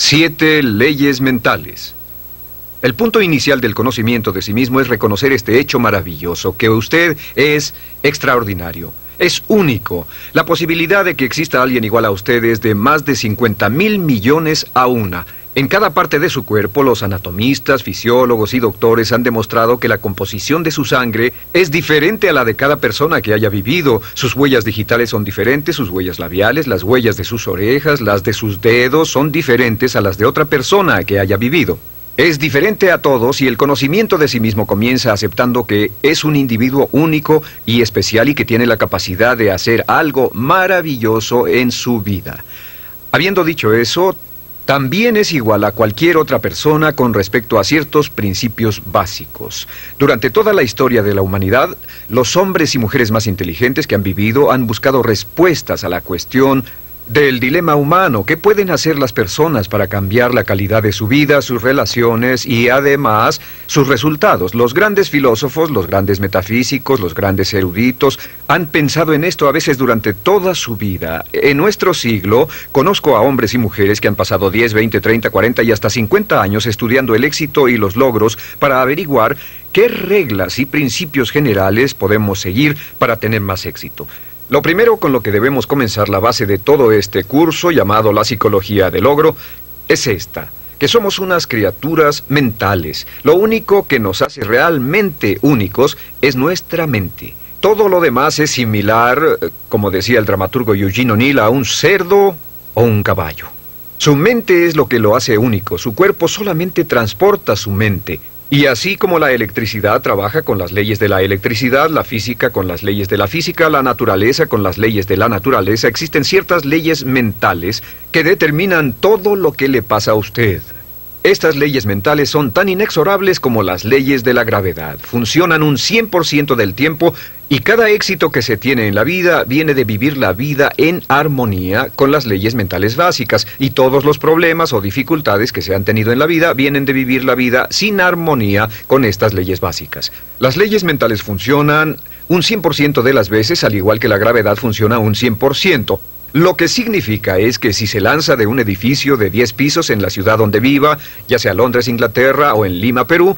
Siete leyes mentales. El punto inicial del conocimiento de sí mismo es reconocer este hecho maravilloso, que usted es extraordinario, es único. La posibilidad de que exista alguien igual a usted es de más de 50 mil millones a una. En cada parte de su cuerpo, los anatomistas, fisiólogos y doctores han demostrado que la composición de su sangre es diferente a la de cada persona que haya vivido. Sus huellas digitales son diferentes, sus huellas labiales, las huellas de sus orejas, las de sus dedos son diferentes a las de otra persona que haya vivido. Es diferente a todos y el conocimiento de sí mismo comienza aceptando que es un individuo único y especial y que tiene la capacidad de hacer algo maravilloso en su vida. Habiendo dicho eso, también es igual a cualquier otra persona con respecto a ciertos principios básicos. Durante toda la historia de la humanidad, los hombres y mujeres más inteligentes que han vivido han buscado respuestas a la cuestión del dilema humano. ¿Qué pueden hacer las personas para cambiar la calidad de su vida, sus relaciones y además sus resultados? Los grandes filósofos, los grandes metafísicos, los grandes eruditos han pensado en esto a veces durante toda su vida. En nuestro siglo conozco a hombres y mujeres que han pasado 10, 20, 30, 40 y hasta 50 años estudiando el éxito y los logros para averiguar qué reglas y principios generales podemos seguir para tener más éxito. Lo primero con lo que debemos comenzar la base de todo este curso llamado la psicología del logro es esta, que somos unas criaturas mentales. Lo único que nos hace realmente únicos es nuestra mente. Todo lo demás es similar, como decía el dramaturgo Eugene O'Neill, a un cerdo o un caballo. Su mente es lo que lo hace único, su cuerpo solamente transporta su mente, y así como la electricidad trabaja con las leyes de la electricidad, la física con las leyes de la física, la naturaleza con las leyes de la naturaleza, existen ciertas leyes mentales que determinan todo lo que le pasa a usted. Estas leyes mentales son tan inexorables como las leyes de la gravedad. Funcionan un 100% del tiempo y cada éxito que se tiene en la vida viene de vivir la vida en armonía con las leyes mentales básicas. Y todos los problemas o dificultades que se han tenido en la vida vienen de vivir la vida sin armonía con estas leyes básicas. Las leyes mentales funcionan un 100% de las veces, al igual que la gravedad funciona un 100%. Lo que significa es que si se lanza de un edificio de 10 pisos en la ciudad donde viva, ya sea Londres, Inglaterra o en Lima, Perú,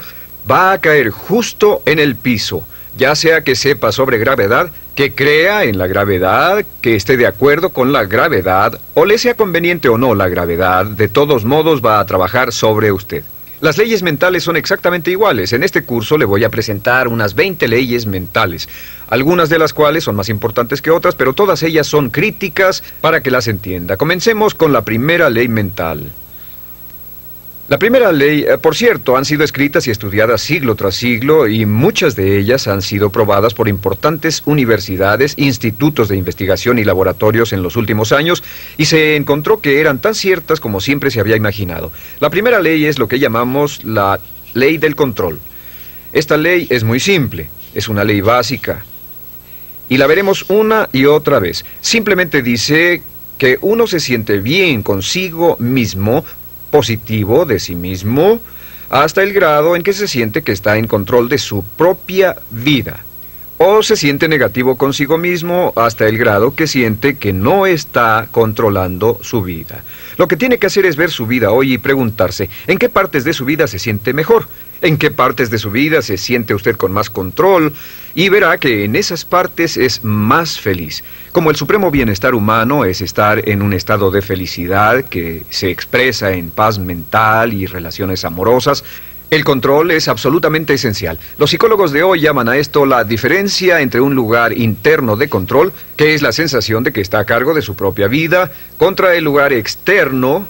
va a caer justo en el piso, ya sea que sepa sobre gravedad, que crea en la gravedad, que esté de acuerdo con la gravedad, o le sea conveniente o no la gravedad, de todos modos va a trabajar sobre usted. Las leyes mentales son exactamente iguales. En este curso le voy a presentar unas 20 leyes mentales, algunas de las cuales son más importantes que otras, pero todas ellas son críticas para que las entienda. Comencemos con la primera ley mental. La primera ley, eh, por cierto, han sido escritas y estudiadas siglo tras siglo y muchas de ellas han sido probadas por importantes universidades, institutos de investigación y laboratorios en los últimos años y se encontró que eran tan ciertas como siempre se había imaginado. La primera ley es lo que llamamos la ley del control. Esta ley es muy simple, es una ley básica y la veremos una y otra vez. Simplemente dice que uno se siente bien consigo mismo positivo de sí mismo hasta el grado en que se siente que está en control de su propia vida. O se siente negativo consigo mismo hasta el grado que siente que no está controlando su vida. Lo que tiene que hacer es ver su vida hoy y preguntarse en qué partes de su vida se siente mejor, en qué partes de su vida se siente usted con más control y verá que en esas partes es más feliz. Como el supremo bienestar humano es estar en un estado de felicidad que se expresa en paz mental y relaciones amorosas, el control es absolutamente esencial. Los psicólogos de hoy llaman a esto la diferencia entre un lugar interno de control, que es la sensación de que está a cargo de su propia vida, contra el lugar externo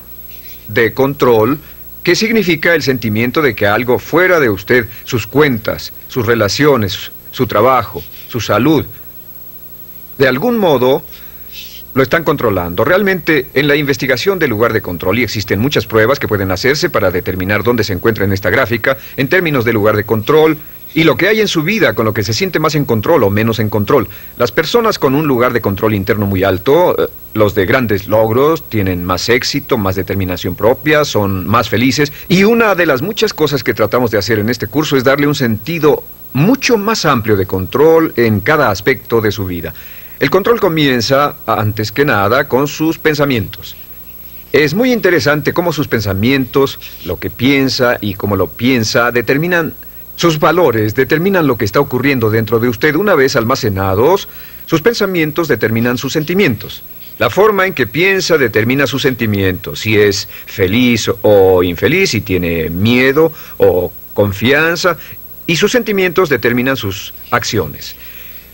de control, que significa el sentimiento de que algo fuera de usted, sus cuentas, sus relaciones, su trabajo, su salud, de algún modo lo están controlando. Realmente, en la investigación del lugar de control, y existen muchas pruebas que pueden hacerse para determinar dónde se encuentra en esta gráfica, en términos de lugar de control, y lo que hay en su vida con lo que se siente más en control o menos en control. Las personas con un lugar de control interno muy alto, eh, los de grandes logros, tienen más éxito, más determinación propia, son más felices, y una de las muchas cosas que tratamos de hacer en este curso es darle un sentido mucho más amplio de control en cada aspecto de su vida. El control comienza, antes que nada, con sus pensamientos. Es muy interesante cómo sus pensamientos, lo que piensa y cómo lo piensa, determinan sus valores, determinan lo que está ocurriendo dentro de usted. Una vez almacenados, sus pensamientos determinan sus sentimientos. La forma en que piensa determina sus sentimientos, si es feliz o infeliz, si tiene miedo o confianza, y sus sentimientos determinan sus acciones.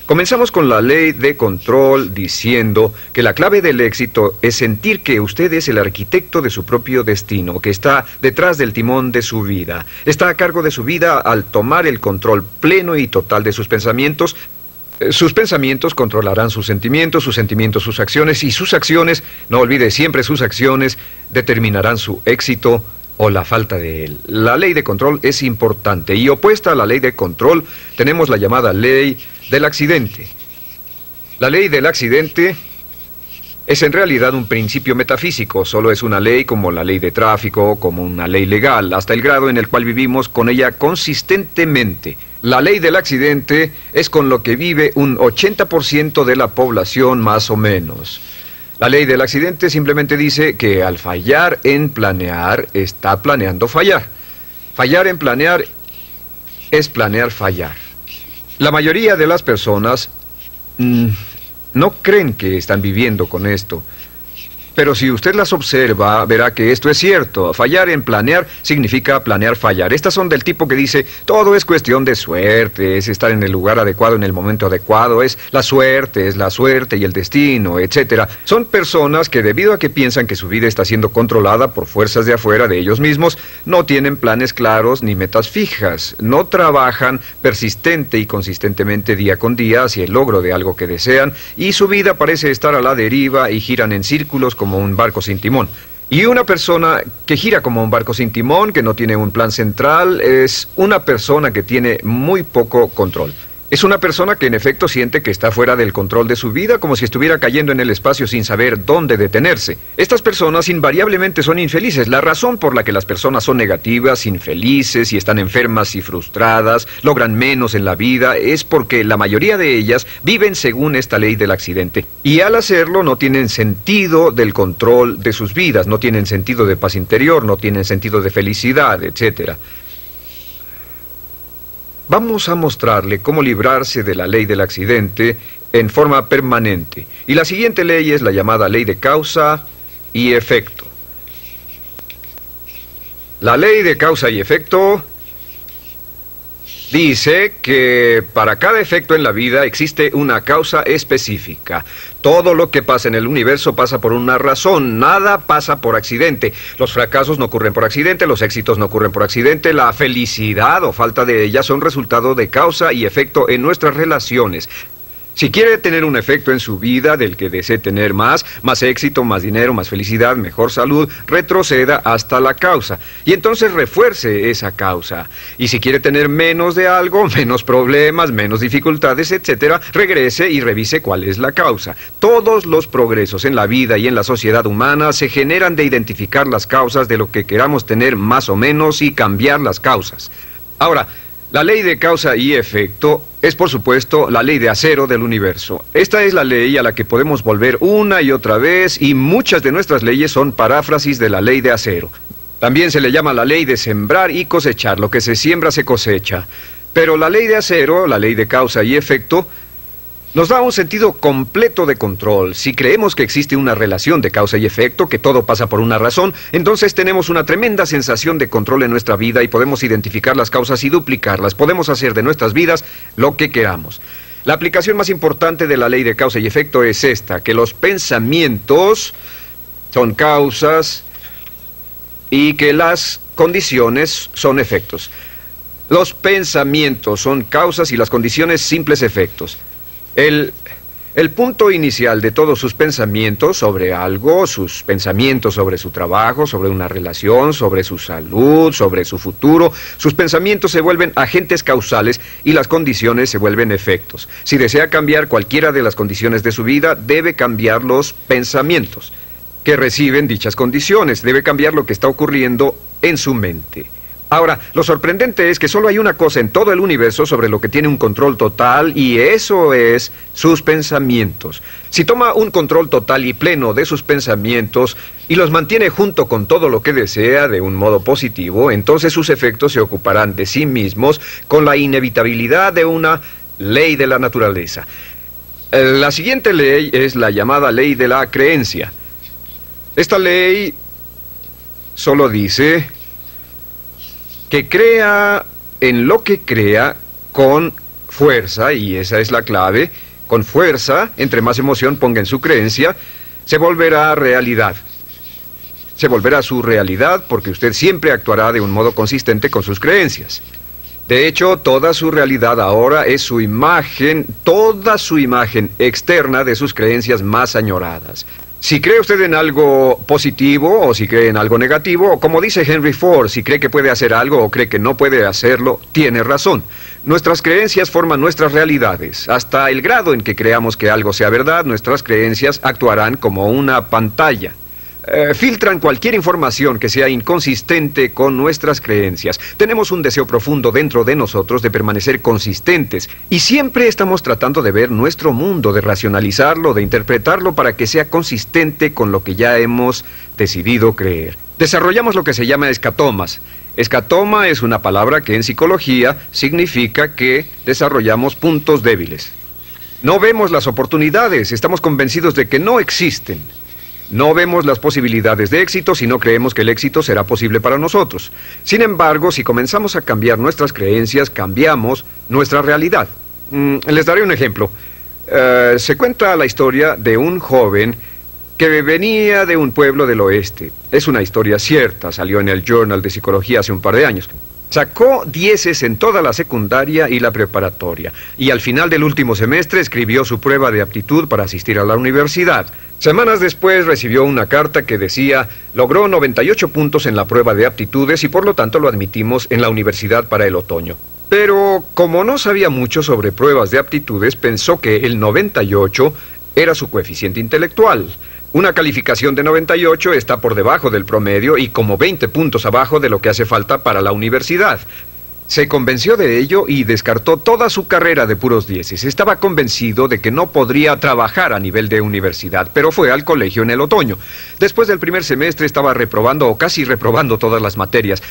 Comenzamos con la ley de control diciendo que la clave del éxito es sentir que usted es el arquitecto de su propio destino, que está detrás del timón de su vida, está a cargo de su vida al tomar el control pleno y total de sus pensamientos. Eh, sus pensamientos controlarán sus sentimientos, sus sentimientos sus acciones y sus acciones, no olvide siempre sus acciones, determinarán su éxito o la falta de él. La ley de control es importante y opuesta a la ley de control tenemos la llamada ley del accidente. La ley del accidente es en realidad un principio metafísico, solo es una ley como la ley de tráfico, como una ley legal, hasta el grado en el cual vivimos con ella consistentemente. La ley del accidente es con lo que vive un 80% de la población más o menos. La ley del accidente simplemente dice que al fallar en planear, está planeando fallar. Fallar en planear es planear fallar. La mayoría de las personas mm, no creen que están viviendo con esto. Pero si usted las observa, verá que esto es cierto. Fallar en planear significa planear fallar. Estas son del tipo que dice, todo es cuestión de suerte, es estar en el lugar adecuado en el momento adecuado, es la suerte, es la suerte y el destino, etc. Son personas que debido a que piensan que su vida está siendo controlada por fuerzas de afuera de ellos mismos, no tienen planes claros ni metas fijas, no trabajan persistente y consistentemente día con día hacia el logro de algo que desean y su vida parece estar a la deriva y giran en círculos un barco sin timón. Y una persona que gira como un barco sin timón, que no tiene un plan central, es una persona que tiene muy poco control. Es una persona que en efecto siente que está fuera del control de su vida, como si estuviera cayendo en el espacio sin saber dónde detenerse. Estas personas invariablemente son infelices. La razón por la que las personas son negativas, infelices y están enfermas y frustradas, logran menos en la vida, es porque la mayoría de ellas viven según esta ley del accidente. Y al hacerlo no tienen sentido del control de sus vidas, no tienen sentido de paz interior, no tienen sentido de felicidad, etcétera. Vamos a mostrarle cómo librarse de la ley del accidente en forma permanente. Y la siguiente ley es la llamada ley de causa y efecto. La ley de causa y efecto dice que para cada efecto en la vida existe una causa específica. Todo lo que pasa en el universo pasa por una razón, nada pasa por accidente. Los fracasos no ocurren por accidente, los éxitos no ocurren por accidente, la felicidad o falta de ella son resultado de causa y efecto en nuestras relaciones. Si quiere tener un efecto en su vida del que desee tener más, más éxito, más dinero, más felicidad, mejor salud, retroceda hasta la causa. Y entonces refuerce esa causa. Y si quiere tener menos de algo, menos problemas, menos dificultades, etc., regrese y revise cuál es la causa. Todos los progresos en la vida y en la sociedad humana se generan de identificar las causas de lo que queramos tener más o menos y cambiar las causas. Ahora, la ley de causa y efecto es, por supuesto, la ley de acero del universo. Esta es la ley a la que podemos volver una y otra vez y muchas de nuestras leyes son paráfrasis de la ley de acero. También se le llama la ley de sembrar y cosechar. Lo que se siembra se cosecha. Pero la ley de acero, la ley de causa y efecto, nos da un sentido completo de control. Si creemos que existe una relación de causa y efecto, que todo pasa por una razón, entonces tenemos una tremenda sensación de control en nuestra vida y podemos identificar las causas y duplicarlas. Podemos hacer de nuestras vidas lo que queramos. La aplicación más importante de la ley de causa y efecto es esta, que los pensamientos son causas y que las condiciones son efectos. Los pensamientos son causas y las condiciones simples efectos. El, punto inicial de todos sus pensamientos sobre algo, sus pensamientos sobre su trabajo, sobre una relación, sobre su salud, sobre su futuro, sus pensamientos se vuelven agentes causales y las condiciones se vuelven efectos. Si desea cambiar cualquiera de las condiciones de su vida, debe cambiar los pensamientos que reciben dichas condiciones, debe cambiar lo que está ocurriendo en su mente. Ahora, lo sorprendente es que solo hay una cosa en todo el universo sobre lo que tiene un control total y eso es sus pensamientos. Si toma un control total y pleno de sus pensamientos y los mantiene junto con todo lo que desea de un modo positivo, entonces sus efectos se ocuparán de sí mismos con la inevitabilidad de una ley de la naturaleza. La siguiente ley es la llamada ley de la creencia. Esta ley solo dice que crea en lo que crea con fuerza, y esa es la clave, con fuerza, entre más emoción ponga en su creencia, se volverá realidad. Se volverá su realidad porque usted siempre actuará de un modo consistente con sus creencias. De hecho, toda su realidad ahora es su imagen, toda su imagen externa de sus creencias más añoradas. Si cree usted en algo positivo o si cree en algo negativo, como dice Henry Ford, si cree que puede hacer algo o cree que no puede hacerlo, tiene razón. Nuestras creencias forman nuestras realidades. Hasta el grado en que creamos que algo sea verdad, nuestras creencias actuarán como una pantalla. Eh, filtran cualquier información que sea inconsistente con nuestras creencias. Tenemos un deseo profundo dentro de nosotros de permanecer consistentes y siempre estamos tratando de ver nuestro mundo, de racionalizarlo, de interpretarlo para que sea consistente con lo que ya hemos decidido creer. Desarrollamos lo que se llama escatomas. Escatoma es una palabra que en psicología significa que desarrollamos puntos débiles. No vemos las oportunidades, estamos convencidos de que no existen. No vemos las posibilidades de éxito si no creemos que el éxito será posible para nosotros. Sin embargo, si comenzamos a cambiar nuestras creencias, cambiamos nuestra realidad. Mm, les daré un ejemplo. Eh, se cuenta la historia de un joven que venía de un pueblo del oeste. Es una historia cierta, salió en el Journal de Psicología hace un par de años. Sacó dieces en toda la secundaria y la preparatoria, y al final del último semestre escribió su prueba de aptitud para asistir a la universidad. Semanas después recibió una carta que decía, logró 98 puntos en la prueba de aptitudes y por lo tanto lo admitimos en la universidad para el otoño. Pero como no sabía mucho sobre pruebas de aptitudes, pensó que el 98 era su coeficiente intelectual. Una calificación de 98 está por debajo del promedio y como 20 puntos abajo de lo que hace falta para la universidad. Se convenció de ello y descartó toda su carrera de puros dieces. Estaba convencido de que no podría trabajar a nivel de universidad, pero fue al colegio en el otoño. Después del primer semestre estaba reprobando o casi reprobando todas las materias.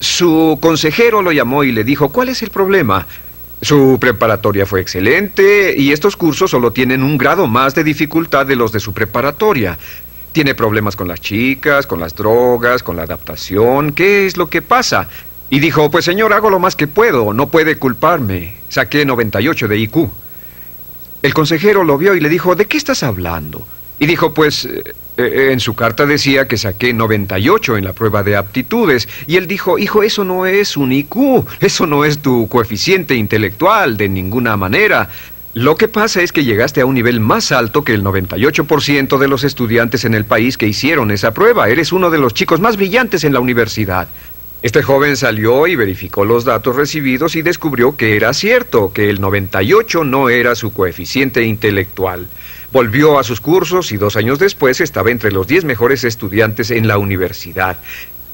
Su consejero lo llamó y le dijo, ¿cuál es el problema? Su preparatoria fue excelente y estos cursos solo tienen un grado más de dificultad de los de su preparatoria. Tiene problemas con las chicas, con las drogas, con la adaptación. ¿Qué es lo que pasa? Y dijo, pues señor, hago lo más que puedo, no puede culparme. Saqué 98 de IQ. El consejero lo vio y le dijo, ¿de qué estás hablando? Y dijo, pues, eh, eh, en su carta decía que saqué 98 en la prueba de aptitudes. Y él dijo, hijo, eso no es un IQ, eso no es tu coeficiente intelectual de ninguna manera. Lo que pasa es que llegaste a un nivel más alto que el 98% de los estudiantes en el país que hicieron esa prueba. Eres uno de los chicos más brillantes en la universidad. Este joven salió y verificó los datos recibidos y descubrió que era cierto, que el 98 no era su coeficiente intelectual. Volvió a sus cursos y dos años después estaba entre los diez mejores estudiantes en la universidad.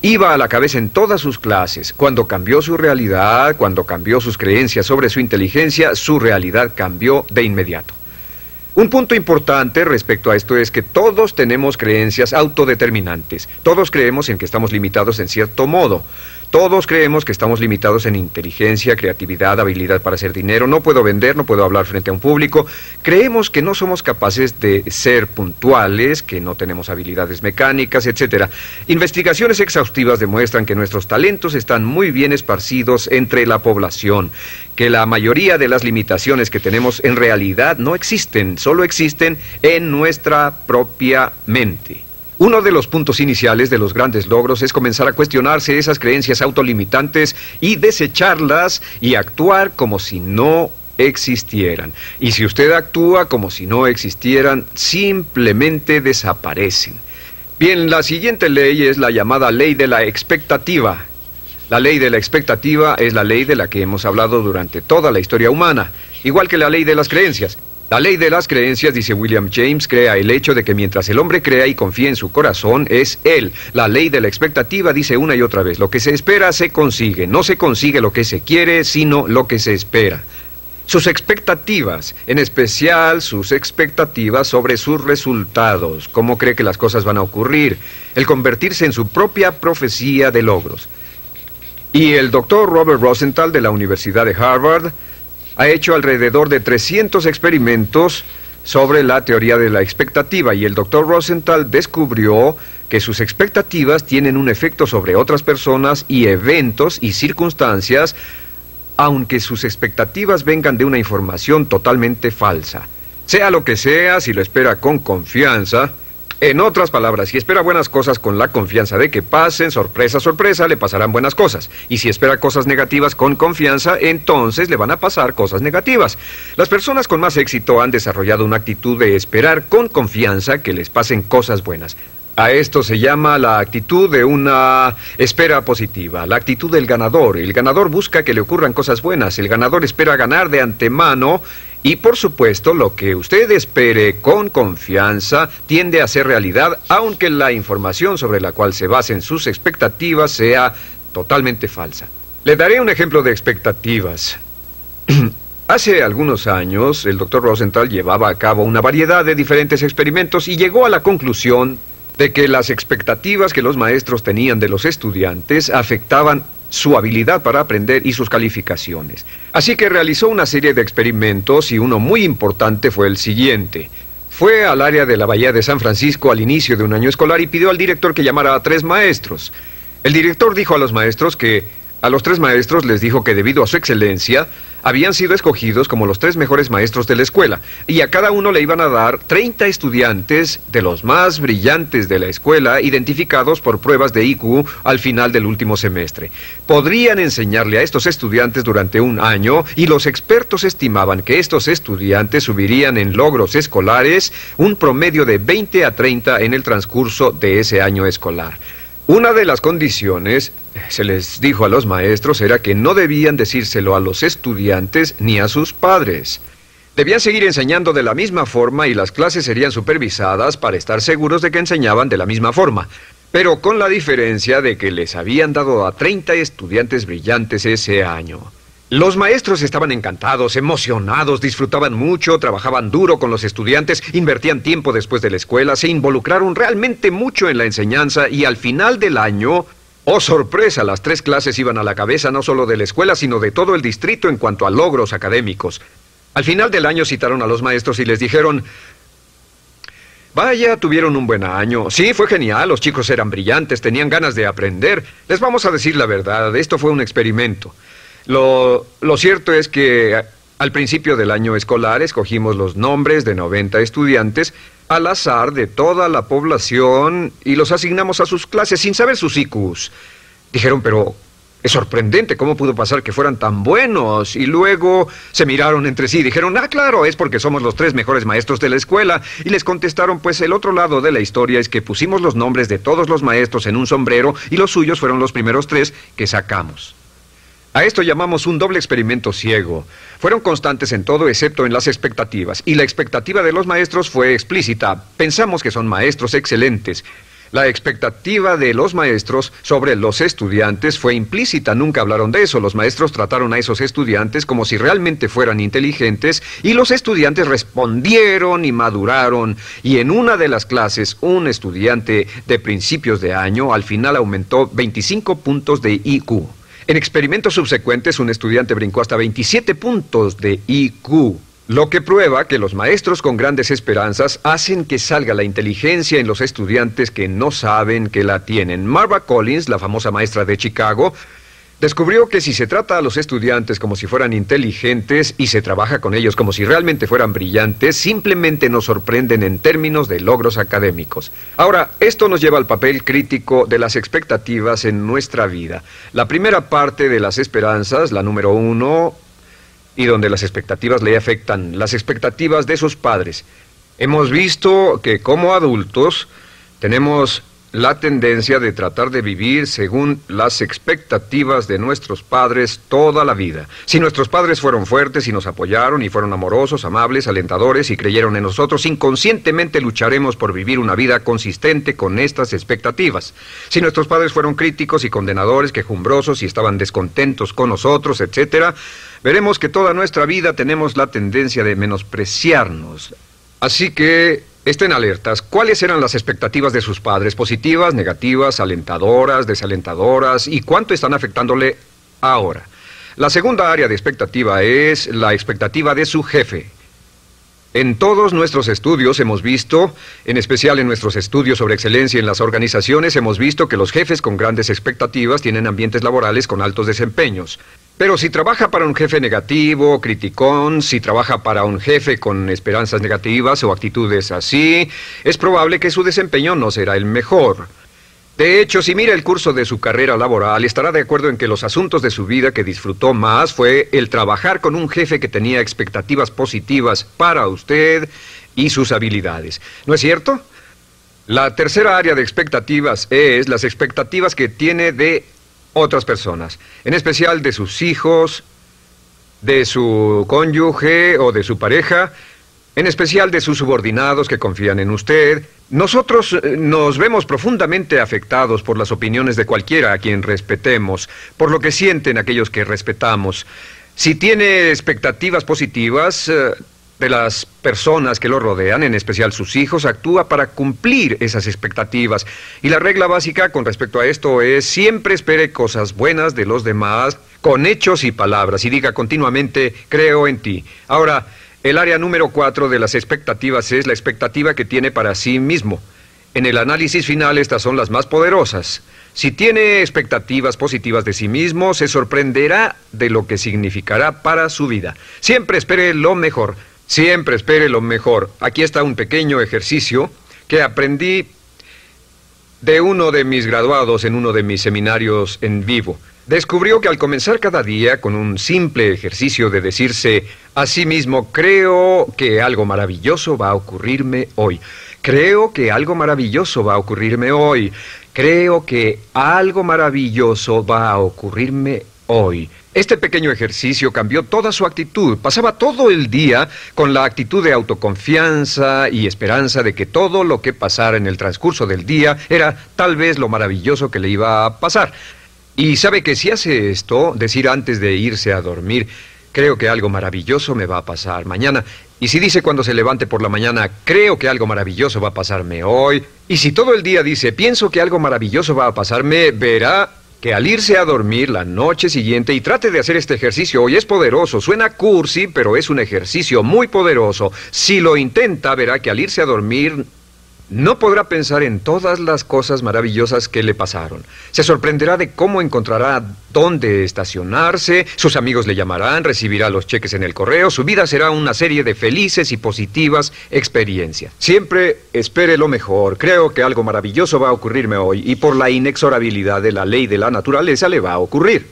Iba a la cabeza en todas sus clases. Cuando cambió su realidad, cuando cambió sus creencias sobre su inteligencia, su realidad cambió de inmediato. Un punto importante respecto a esto es que todos tenemos creencias autodeterminantes. Todos creemos en que estamos limitados en cierto modo. Todos creemos que estamos limitados en inteligencia, creatividad, habilidad para hacer dinero. No puedo vender, no puedo hablar frente a un público. Creemos que no somos capaces de ser puntuales, que no tenemos habilidades mecánicas, etc. Investigaciones exhaustivas demuestran que nuestros talentos están muy bien esparcidos entre la población, que la mayoría de las limitaciones que tenemos en realidad no existen, solo existen en nuestra propia mente. Uno de los puntos iniciales de los grandes logros es comenzar a cuestionarse esas creencias autolimitantes y desecharlas y actuar como si no existieran. Y si usted actúa como si no existieran, simplemente desaparecen. Bien, la siguiente ley es la llamada ley de la expectativa. La ley de la expectativa es la ley de la que hemos hablado durante toda la historia humana, igual que la ley de las creencias. La ley de las creencias, dice William James, crea el hecho de que mientras el hombre crea y confía en su corazón, es él. La ley de la expectativa dice una y otra vez, lo que se espera se consigue. No se consigue lo que se quiere, sino lo que se espera. Sus expectativas, en especial sus expectativas sobre sus resultados, cómo cree que las cosas van a ocurrir, el convertirse en su propia profecía de logros. Y el doctor Robert Rosenthal de la Universidad de Harvard ha hecho alrededor de 300 experimentos sobre la teoría de la expectativa y el doctor Rosenthal descubrió que sus expectativas tienen un efecto sobre otras personas y eventos y circunstancias, aunque sus expectativas vengan de una información totalmente falsa. Sea lo que sea, si lo espera con confianza, en otras palabras, si espera buenas cosas con la confianza de que pasen, sorpresa, sorpresa, le pasarán buenas cosas. Y si espera cosas negativas con confianza, entonces le van a pasar cosas negativas. Las personas con más éxito han desarrollado una actitud de esperar con confianza que les pasen cosas buenas. A esto se llama la actitud de una espera positiva, la actitud del ganador. El ganador busca que le ocurran cosas buenas, el ganador espera ganar de antemano y por supuesto, lo que usted espere con confianza tiende a ser realidad, aunque la información sobre la cual se basen sus expectativas sea totalmente falsa. Le daré un ejemplo de expectativas. Hace algunos años, el doctor Rosenthal llevaba a cabo una variedad de diferentes experimentos y llegó a la conclusión de que las expectativas que los maestros tenían de los estudiantes afectaban su habilidad para aprender y sus calificaciones. Así que realizó una serie de experimentos y uno muy importante fue el siguiente. Fue al área de la Bahía de San Francisco al inicio de un año escolar y pidió al director que llamara a tres maestros. El director dijo a los maestros que a los tres maestros les dijo que debido a su excelencia, habían sido escogidos como los tres mejores maestros de la escuela, y a cada uno le iban a dar 30 estudiantes de los más brillantes de la escuela, identificados por pruebas de IQ al final del último semestre. Podrían enseñarle a estos estudiantes durante un año, y los expertos estimaban que estos estudiantes subirían en logros escolares un promedio de 20 a 30 en el transcurso de ese año escolar. Una de las condiciones, se les dijo a los maestros, era que no debían decírselo a los estudiantes ni a sus padres. Debían seguir enseñando de la misma forma y las clases serían supervisadas para estar seguros de que enseñaban de la misma forma, pero con la diferencia de que les habían dado a 30 estudiantes brillantes ese año. Los maestros estaban encantados, emocionados, disfrutaban mucho, trabajaban duro con los estudiantes, invertían tiempo después de la escuela, se involucraron realmente mucho en la enseñanza y al final del año, oh sorpresa, las tres clases iban a la cabeza no solo de la escuela, sino de todo el distrito en cuanto a logros académicos. Al final del año citaron a los maestros y les dijeron, Vaya, tuvieron un buen año. Sí, fue genial, los chicos eran brillantes, tenían ganas de aprender. Les vamos a decir la verdad, esto fue un experimento. Lo, cierto es que al principio del año escolar escogimos los nombres de 90 estudiantes al azar de toda la población y los asignamos a sus clases sin saber sus IQs. Dijeron, pero es sorprendente cómo pudo pasar que fueran tan buenos. Y luego se miraron entre sí y dijeron, ah, claro, es porque somos los tres mejores maestros de la escuela. Y les contestaron, pues el otro lado de la historia es que pusimos los nombres de todos los maestros en un sombrero y los suyos fueron los primeros tres que sacamos. A esto llamamos un doble experimento ciego. Fueron constantes en todo excepto en las expectativas, y la expectativa de los maestros fue explícita. Pensamos que son maestros excelentes. La expectativa de los maestros sobre los estudiantes fue implícita, nunca hablaron de eso. Los maestros trataron a esos estudiantes como si realmente fueran inteligentes y los estudiantes respondieron y maduraron. Y en una de las clases, un estudiante de principios de año al final aumentó 25 puntos de IQ. En experimentos subsecuentes, un estudiante brincó hasta 27 puntos de IQ, lo que prueba que los maestros con grandes esperanzas hacen que salga la inteligencia en los estudiantes que no saben que la tienen. Marva Collins, la famosa maestra de Chicago, Descubrió que si se trata a los estudiantes como si fueran inteligentes y se trabaja con ellos como si realmente fueran brillantes, simplemente nos sorprenden en términos de logros académicos. Ahora, esto nos lleva al papel crítico de las expectativas en nuestra vida. La primera parte de las esperanzas, la número uno, y donde las expectativas le afectan, las expectativas de sus padres. Hemos visto que como adultos tenemos la tendencia de tratar de vivir según las expectativas de nuestros padres toda la vida. Si nuestros padres fueron fuertes y nos apoyaron y fueron amorosos, amables, alentadores y creyeron en nosotros, inconscientemente lucharemos por vivir una vida consistente con estas expectativas. Si nuestros padres fueron críticos y condenadores, quejumbrosos y estaban descontentos con nosotros, etc., veremos que toda nuestra vida tenemos la tendencia de menospreciarnos. Así que Estén alertas. ¿Cuáles eran las expectativas de sus padres? ¿Positivas, negativas, alentadoras, desalentadoras? ¿Y cuánto están afectándole ahora? La segunda área de expectativa es la expectativa de su jefe. En todos nuestros estudios hemos visto, en especial en nuestros estudios sobre excelencia en las organizaciones, hemos visto que los jefes con grandes expectativas tienen ambientes laborales con altos desempeños. Pero si trabaja para un jefe negativo, criticón, si trabaja para un jefe con esperanzas negativas o actitudes así, es probable que su desempeño no será el mejor. De hecho, si mira el curso de su carrera laboral, estará de acuerdo en que los asuntos de su vida que disfrutó más fue el trabajar con un jefe que tenía expectativas positivas para usted y sus habilidades. ¿No es cierto? La tercera área de expectativas es las expectativas que tiene de otras personas, en especial de sus hijos, de su cónyuge o de su pareja, en especial de sus subordinados que confían en usted. Nosotros eh, nos vemos profundamente afectados por las opiniones de cualquiera a quien respetemos, por lo que sienten aquellos que respetamos. Si tiene expectativas positivas, eh, de las personas que lo rodean, en especial sus hijos, actúa para cumplir esas expectativas. Y la regla básica con respecto a esto es siempre espere cosas buenas de los demás con hechos y palabras y diga continuamente creo en ti. Ahora, el área número cuatro de las expectativas es la expectativa que tiene para sí mismo. En el análisis final estas son las más poderosas. Si tiene expectativas positivas de sí mismo, se sorprenderá de lo que significará para su vida. Siempre espere lo mejor. Siempre espere lo mejor. Aquí está un pequeño ejercicio que aprendí de uno de mis graduados en uno de mis seminarios en vivo. Descubrió que al comenzar cada día con un simple ejercicio de decirse a sí mismo, creo que algo maravilloso va a ocurrirme hoy. Creo que algo maravilloso va a ocurrirme hoy. Creo que algo maravilloso va a ocurrirme hoy. Este pequeño ejercicio cambió toda su actitud. Pasaba todo el día con la actitud de autoconfianza y esperanza de que todo lo que pasara en el transcurso del día era tal vez lo maravilloso que le iba a pasar. Y sabe que si hace esto, decir antes de irse a dormir, creo que algo maravilloso me va a pasar mañana. Y si dice cuando se levante por la mañana, creo que algo maravilloso va a pasarme hoy. Y si todo el día dice, pienso que algo maravilloso va a pasarme, verá que al irse a dormir la noche siguiente y trate de hacer este ejercicio hoy es poderoso, suena cursi, pero es un ejercicio muy poderoso. Si lo intenta, verá que al irse a dormir no podrá pensar en todas las cosas maravillosas que le pasaron. Se sorprenderá de cómo encontrará dónde estacionarse, sus amigos le llamarán, recibirá los cheques en el correo, su vida será una serie de felices y positivas experiencias. Siempre espere lo mejor. Creo que algo maravilloso va a ocurrirme hoy y por la inexorabilidad de la ley de la naturaleza le va a ocurrir.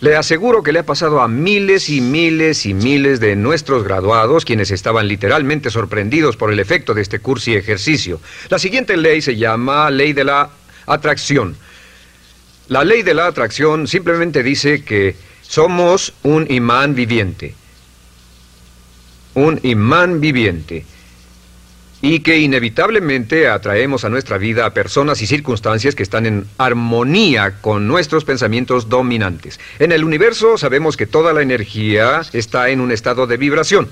Le aseguro que le ha pasado a miles y miles y miles de nuestros graduados, quienes estaban literalmente sorprendidos por el efecto de este curso y ejercicio. La siguiente ley se llama ley de la atracción. La ley de la atracción simplemente dice que somos un imán viviente. Un imán viviente y que inevitablemente atraemos a nuestra vida a personas y circunstancias que están en armonía con nuestros pensamientos dominantes. En el universo sabemos que toda la energía está en un estado de vibración,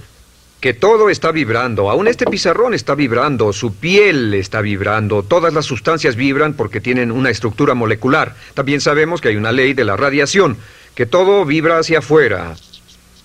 que todo está vibrando, aún este pizarrón está vibrando, su piel está vibrando, todas las sustancias vibran porque tienen una estructura molecular. También sabemos que hay una ley de la radiación, que todo vibra hacia afuera.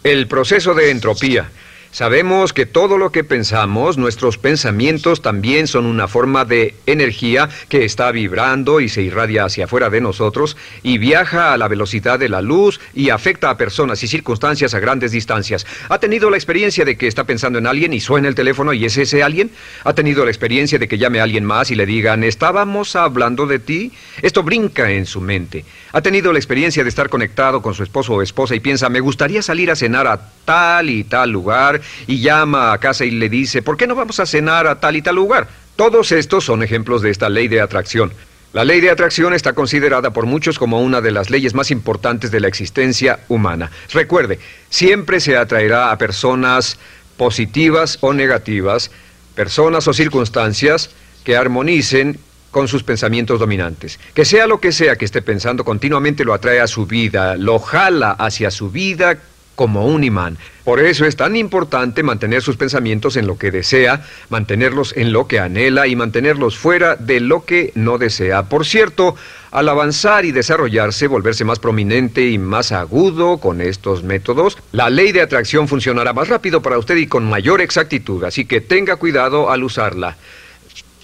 El proceso de entropía. Sabemos que todo lo que pensamos, nuestros pensamientos también son una forma de energía que está vibrando y se irradia hacia afuera de nosotros y viaja a la velocidad de la luz y afecta a personas y circunstancias a grandes distancias. ¿Ha tenido la experiencia de que está pensando en alguien y suena el teléfono y es ese alguien? ¿Ha tenido la experiencia de que llame a alguien más y le digan, estábamos hablando de ti? Esto brinca en su mente. ¿Ha tenido la experiencia de estar conectado con su esposo o esposa y piensa, me gustaría salir a cenar a tal y tal lugar? Y llama a casa y le dice, ¿por qué no vamos a cenar a tal y tal lugar? Todos estos son ejemplos de esta ley de atracción. La ley de atracción está considerada por muchos como una de las leyes más importantes de la existencia humana. Recuerde, siempre se atraerá a personas positivas o negativas, personas o circunstancias que armonicen con sus pensamientos dominantes. Que sea lo que sea que esté pensando, continuamente lo atrae a su vida, lo jala hacia su vida como un imán. Por eso es tan importante mantener sus pensamientos en lo que desea, mantenerlos en lo que anhela y mantenerlos fuera de lo que no desea. Por cierto, al avanzar y desarrollarse, volverse más prominente y más agudo con estos métodos, la ley de atracción funcionará más rápido para usted y con mayor exactitud, así que tenga cuidado al usarla.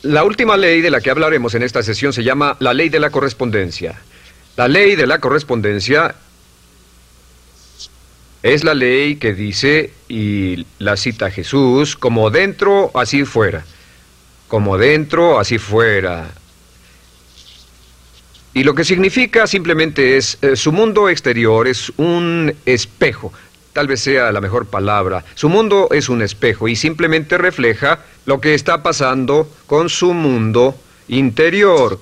La última ley de la que hablaremos en esta sesión se llama la ley de la correspondencia. La ley de la correspondencia es la ley que dice, y la cita Jesús, como dentro, así fuera. Como dentro, así fuera. Y lo que significa simplemente es, eh, su mundo exterior es un espejo, tal vez sea la mejor palabra. Su mundo es un espejo y simplemente refleja lo que está pasando con su mundo interior,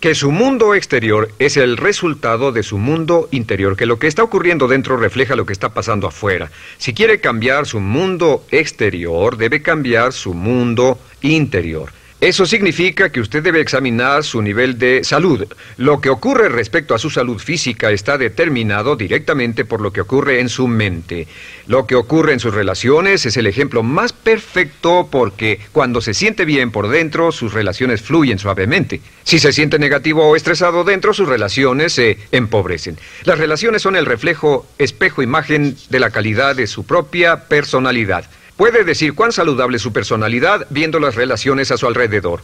que su mundo exterior es el resultado de su mundo interior, que lo que está ocurriendo dentro refleja lo que está pasando afuera. Si quiere cambiar su mundo exterior, debe cambiar su mundo interior. Eso significa que usted debe examinar su nivel de salud. Lo que ocurre respecto a su salud física está determinado directamente por lo que ocurre en su mente. Lo que ocurre en sus relaciones es el ejemplo más perfecto porque cuando se siente bien por dentro, sus relaciones fluyen suavemente. Si se siente negativo o estresado dentro, sus relaciones se empobrecen. Las relaciones son el reflejo, espejo, imagen de la calidad de su propia personalidad. Puede decir cuán saludable es su personalidad viendo las relaciones a su alrededor.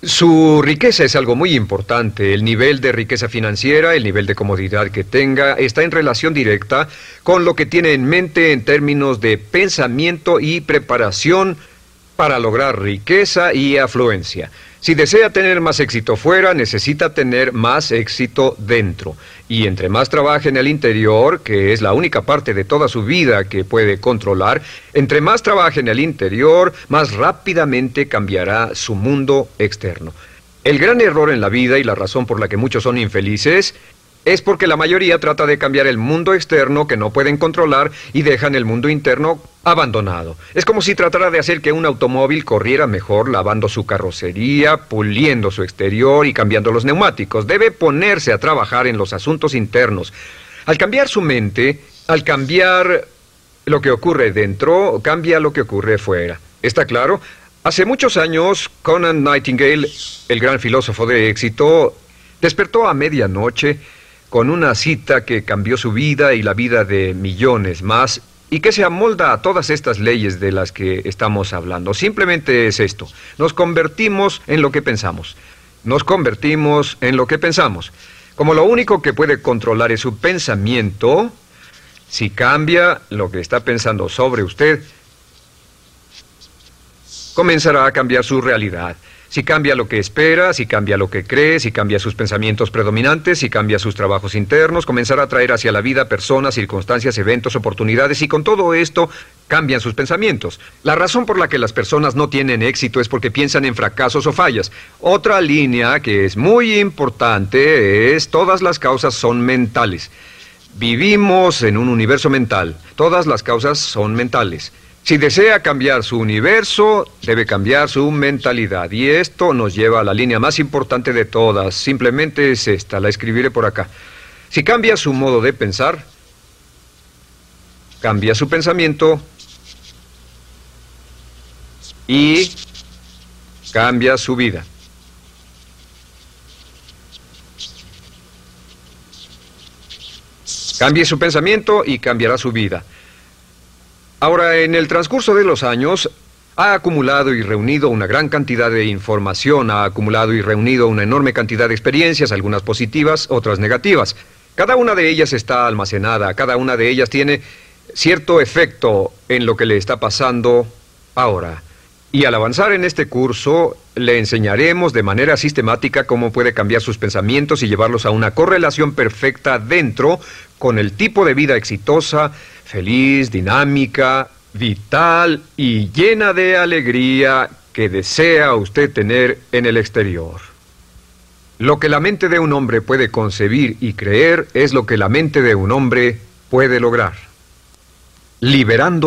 Su riqueza es algo muy importante. El nivel de riqueza financiera, el nivel de comodidad que tenga, está en relación directa con lo que tiene en mente en términos de pensamiento y preparación para lograr riqueza y afluencia. Si desea tener más éxito fuera, necesita tener más éxito dentro. Y entre más trabaje en el interior, que es la única parte de toda su vida que puede controlar, entre más trabaje en el interior, más rápidamente cambiará su mundo externo. El gran error en la vida y la razón por la que muchos son infelices es porque la mayoría trata de cambiar el mundo externo que no pueden controlar y dejan el mundo interno abandonado. Es como si tratara de hacer que un automóvil corriera mejor lavando su carrocería, puliendo su exterior y cambiando los neumáticos. Debe ponerse a trabajar en los asuntos internos. Al cambiar su mente, al cambiar lo que ocurre dentro, cambia lo que ocurre fuera. ¿Está claro? Hace muchos años, Conan Nightingale, el gran filósofo de éxito, despertó a medianoche con una cita que cambió su vida y la vida de millones más y que se amolda a todas estas leyes de las que estamos hablando. Simplemente es esto, nos convertimos en lo que pensamos, nos convertimos en lo que pensamos. Como lo único que puede controlar es su pensamiento, si cambia lo que está pensando sobre usted, comenzará a cambiar su realidad. Si cambia lo que espera, si cambia lo que cree, si cambia sus pensamientos predominantes, si cambia sus trabajos internos, comenzará a traer hacia la vida personas, circunstancias, eventos, oportunidades y con todo esto cambian sus pensamientos. La razón por la que las personas no tienen éxito es porque piensan en fracasos o fallas. Otra línea que es muy importante es todas las causas son mentales. Vivimos en un universo mental. Todas las causas son mentales. Si desea cambiar su universo, debe cambiar su mentalidad. Y esto nos lleva a la línea más importante de todas. Simplemente es esta, la escribiré por acá. Si cambia su modo de pensar, cambia su pensamiento y cambia su vida. Cambie su pensamiento y cambiará su vida. Ahora, en el transcurso de los años, ha acumulado y reunido una gran cantidad de información, ha acumulado y reunido una enorme cantidad de experiencias, algunas positivas, otras negativas. Cada una de ellas está almacenada, cada una de ellas tiene cierto efecto en lo que le está pasando ahora. Y al avanzar en este curso, le enseñaremos de manera sistemática cómo puede cambiar sus pensamientos y llevarlos a una correlación perfecta dentro con el tipo de vida exitosa, feliz, dinámica, vital y llena de alegría que desea usted tener en el exterior. Lo que la mente de un hombre puede concebir y creer es lo que la mente de un hombre puede lograr. Liberando